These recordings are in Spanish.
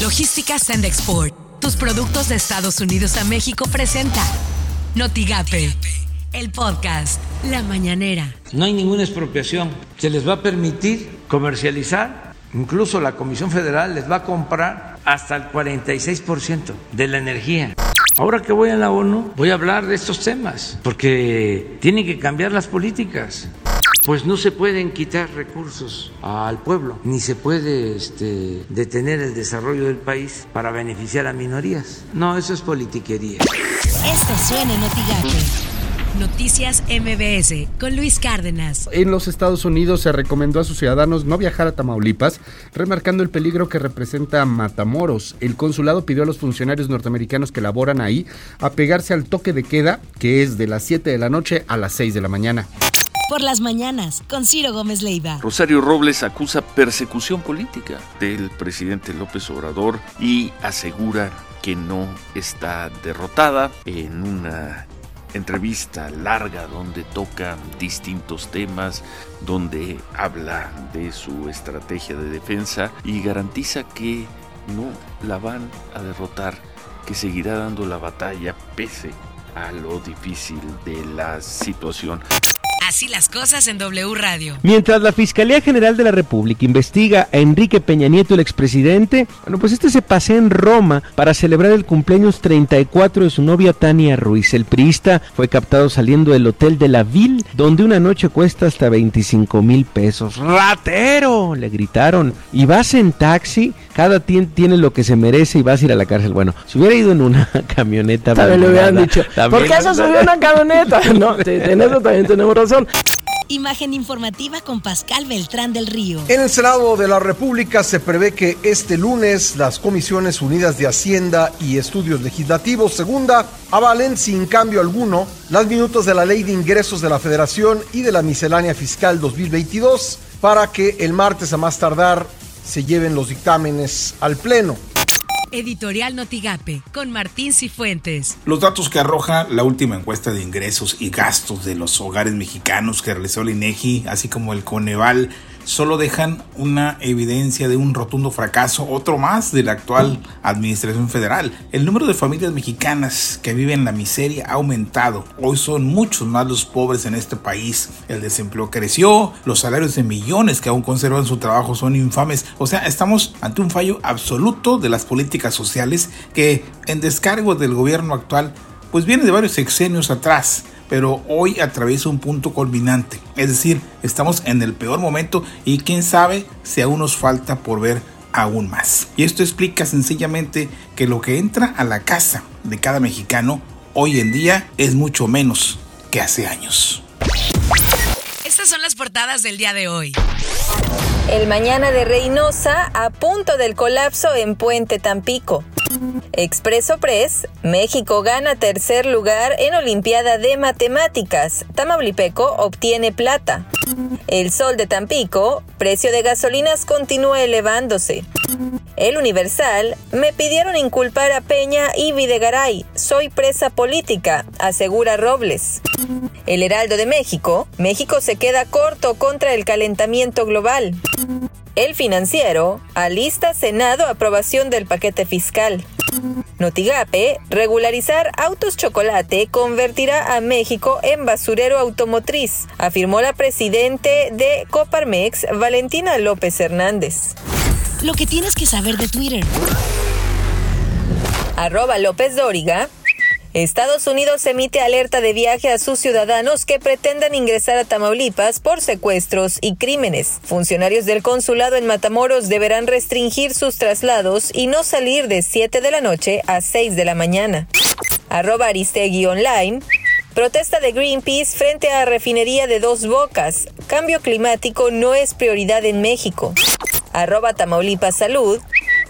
Logística Send Export. Tus productos de Estados Unidos a México presenta Notigape, el podcast La Mañanera. No hay ninguna expropiación. Se les va a permitir comercializar. Incluso la Comisión Federal les va a comprar hasta el 46% de la energía. Ahora que voy a la ONU, voy a hablar de estos temas, porque tienen que cambiar las políticas pues no se pueden quitar recursos al pueblo, ni se puede este, detener el desarrollo del país para beneficiar a minorías. No, eso es politiquería. Esto suena en Noticias MBS con Luis Cárdenas. En los Estados Unidos se recomendó a sus ciudadanos no viajar a Tamaulipas, remarcando el peligro que representa Matamoros. El consulado pidió a los funcionarios norteamericanos que laboran ahí apegarse al toque de queda, que es de las 7 de la noche a las 6 de la mañana por las mañanas con Ciro Gómez Leiva. Rosario Robles acusa persecución política del presidente López Obrador y asegura que no está derrotada en una entrevista larga donde toca distintos temas, donde habla de su estrategia de defensa y garantiza que no la van a derrotar, que seguirá dando la batalla pese a lo difícil de la situación. Así las cosas en W Radio. Mientras la Fiscalía General de la República investiga a Enrique Peña Nieto, el expresidente, bueno, pues este se pasea en Roma para celebrar el cumpleaños 34 de su novia Tania Ruiz. El priista fue captado saliendo del hotel de la Ville, donde una noche cuesta hasta 25 mil pesos. ¡Ratero! Le gritaron. Y vas en taxi, cada quien tiene lo que se merece y vas a ir a la cárcel. Bueno, si hubiera ido en una camioneta. También lo hubieran dicho. ¿Por qué eso subió una camioneta? No, en eso también tenemos razón. Imagen informativa con Pascal Beltrán del Río. En el Senado de la República se prevé que este lunes las Comisiones Unidas de Hacienda y Estudios Legislativos Segunda avalen sin cambio alguno las minutos de la Ley de Ingresos de la Federación y de la Miscelánea Fiscal 2022 para que el martes a más tardar se lleven los dictámenes al Pleno. Editorial Notigape con Martín Cifuentes. Los datos que arroja la última encuesta de ingresos y gastos de los hogares mexicanos que realizó el INEGI, así como el Coneval, solo dejan una evidencia de un rotundo fracaso, otro más de la actual administración federal. El número de familias mexicanas que viven en la miseria ha aumentado. Hoy son muchos más los pobres en este país. El desempleo creció, los salarios de millones que aún conservan su trabajo son infames. O sea, estamos ante un fallo absoluto de las políticas sociales que en descargo del gobierno actual pues viene de varios sexenios atrás pero hoy atraviesa un punto culminante. Es decir, estamos en el peor momento y quién sabe si aún nos falta por ver aún más. Y esto explica sencillamente que lo que entra a la casa de cada mexicano hoy en día es mucho menos que hace años. Estas son las portadas del día de hoy. El mañana de Reynosa a punto del colapso en Puente Tampico. Expreso Press, México gana tercer lugar en Olimpiada de Matemáticas. Tamaulipeco obtiene plata. El Sol de Tampico, precio de gasolinas continúa elevándose. El Universal, me pidieron inculpar a Peña y Videgaray. Soy presa política, asegura Robles. El Heraldo de México, México se queda corto contra el calentamiento global. El financiero alista Senado aprobación del paquete fiscal. Notigape, regularizar autos chocolate convertirá a México en basurero automotriz, afirmó la presidente de Coparmex, Valentina López Hernández. Lo que tienes que saber de Twitter. Arroba López Dóriga Estados Unidos emite alerta de viaje a sus ciudadanos que pretendan ingresar a Tamaulipas por secuestros y crímenes. Funcionarios del consulado en Matamoros deberán restringir sus traslados y no salir de 7 de la noche a 6 de la mañana. Arroba Aristegui Online. Protesta de Greenpeace frente a refinería de dos bocas. Cambio climático no es prioridad en México. Arroba Tamaulipas Salud.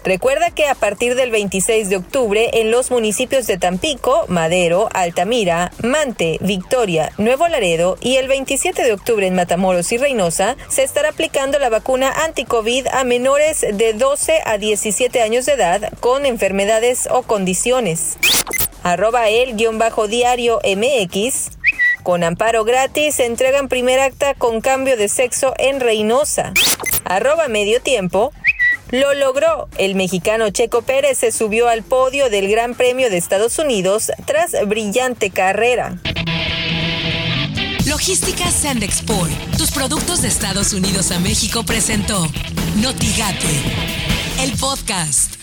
Recuerda que a partir del 26 de octubre en los municipios de Tampico, Madero, Altamira, Mante, Victoria, Nuevo Laredo y el 27 de octubre en Matamoros y Reynosa se estará aplicando la vacuna anti-COVID a menores de 12 a 17 años de edad con enfermedades o condiciones. Arroba el-diario MX. Con amparo gratis entregan primer acta con cambio de sexo en Reynosa. Arroba medio tiempo. Lo logró. El mexicano Checo Pérez se subió al podio del Gran Premio de Estados Unidos tras brillante carrera. Logística Sandexport, tus productos de Estados Unidos a México presentó Notigate, el podcast.